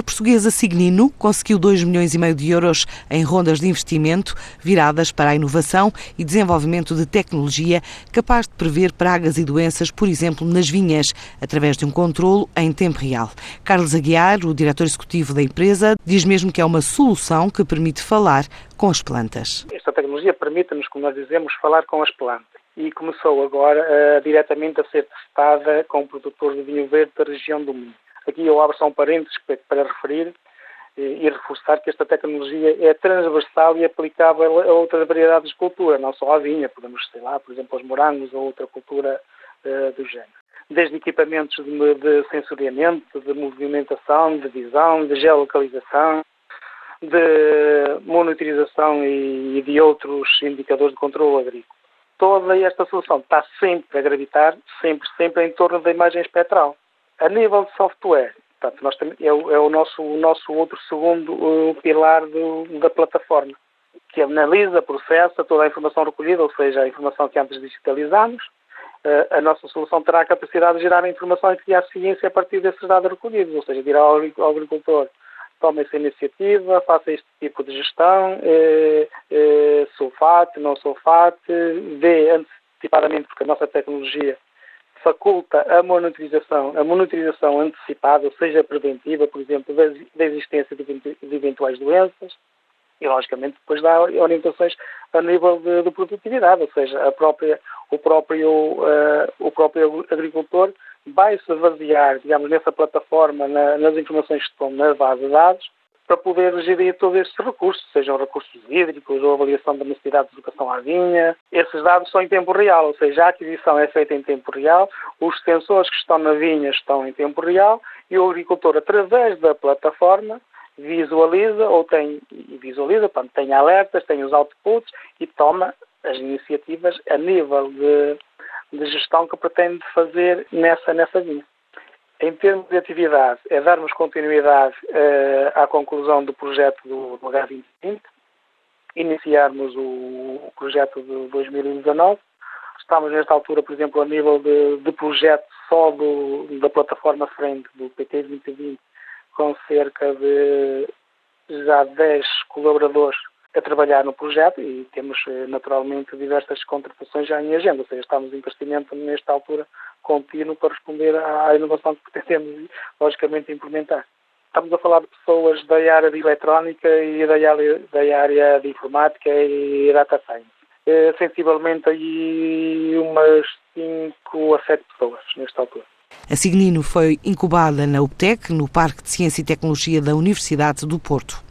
A portuguesa Signino conseguiu 2 milhões e meio de euros em rondas de investimento viradas para a inovação e desenvolvimento de tecnologia capaz de prever pragas e doenças, por exemplo, nas vinhas, através de um controlo em tempo real. Carlos Aguiar, o diretor executivo da empresa, diz mesmo que é uma solução que permite falar com as plantas. Esta tecnologia permite-nos, como nós dizemos, falar com as plantas e começou agora uh, diretamente a ser testada com produtores de vinho verde da região do Minho. Aqui eu abro só um parênteses para referir e reforçar que esta tecnologia é transversal e aplicável a outras variedades de cultura, não só a vinha, podemos, sei lá, por exemplo, os morangos ou outra cultura uh, do género. Desde equipamentos de, de, sensoriamento, de movimentação, de visão, de geolocalização, de monitorização e, de outros indicadores de controle agrícola. Toda esta solução está sempre a gravitar, sempre, sempre em torno da imagem espectral. A nível de software, portanto, nós temos, é, o, é o, nosso, o nosso outro segundo uh, pilar do, da plataforma, que analisa, processa toda a informação recolhida, ou seja, a informação que antes digitalizamos. Uh, a nossa solução terá a capacidade de gerar a informação e criar ciência a partir desses dados recolhidos, ou seja, dirá ao agricultor tome essa iniciativa, faça este tipo de gestão, eh, eh, sulfate, não sulfate, vê antecipadamente, porque a nossa tecnologia faculta a monitorização, a monitorização antecipada, ou seja, preventiva, por exemplo, da, existência de, eventuais doenças, e logicamente depois dá orientações a nível de, de produtividade, ou seja, própria, o, próprio, uh, o próprio agricultor vai se basear, digamos, nessa plataforma, na, nas informações que estão na base de dados, para poder gerir todos estes recursos, sejam recursos hídricos ou avaliação da necessidade de educação à vinha. Esses dados são em tempo real, ou seja, a aquisição é feita em tempo real, os sensores que estão na vinha estão em tempo real e o agricultor, através da plataforma, visualiza ou tem, visualiza, portanto, tem alertas, tem os outputs e toma as iniciativas a nível de, de gestão que pretende fazer nessa, nessa vinha. Em termos de atividade, é darmos continuidade uh, à conclusão do projeto do, do H2020, iniciarmos o projeto de 2019. Estamos nesta altura, por exemplo, a nível de, de projeto só do, da plataforma frente do PT 2020, com cerca de já 10 colaboradores a trabalhar no projeto e temos eh, naturalmente diversas contratações já em agenda, ou seja, estamos em crescimento nesta altura contínuo para responder à inovação que pretendemos, logicamente, implementar. Estamos a falar de pessoas da área de eletrónica e da área, da área de informática e data science. É, sensivelmente aí umas 5 a 7 pessoas nesta altura. A Signino foi incubada na UPTEC, no Parque de Ciência e Tecnologia da Universidade do Porto.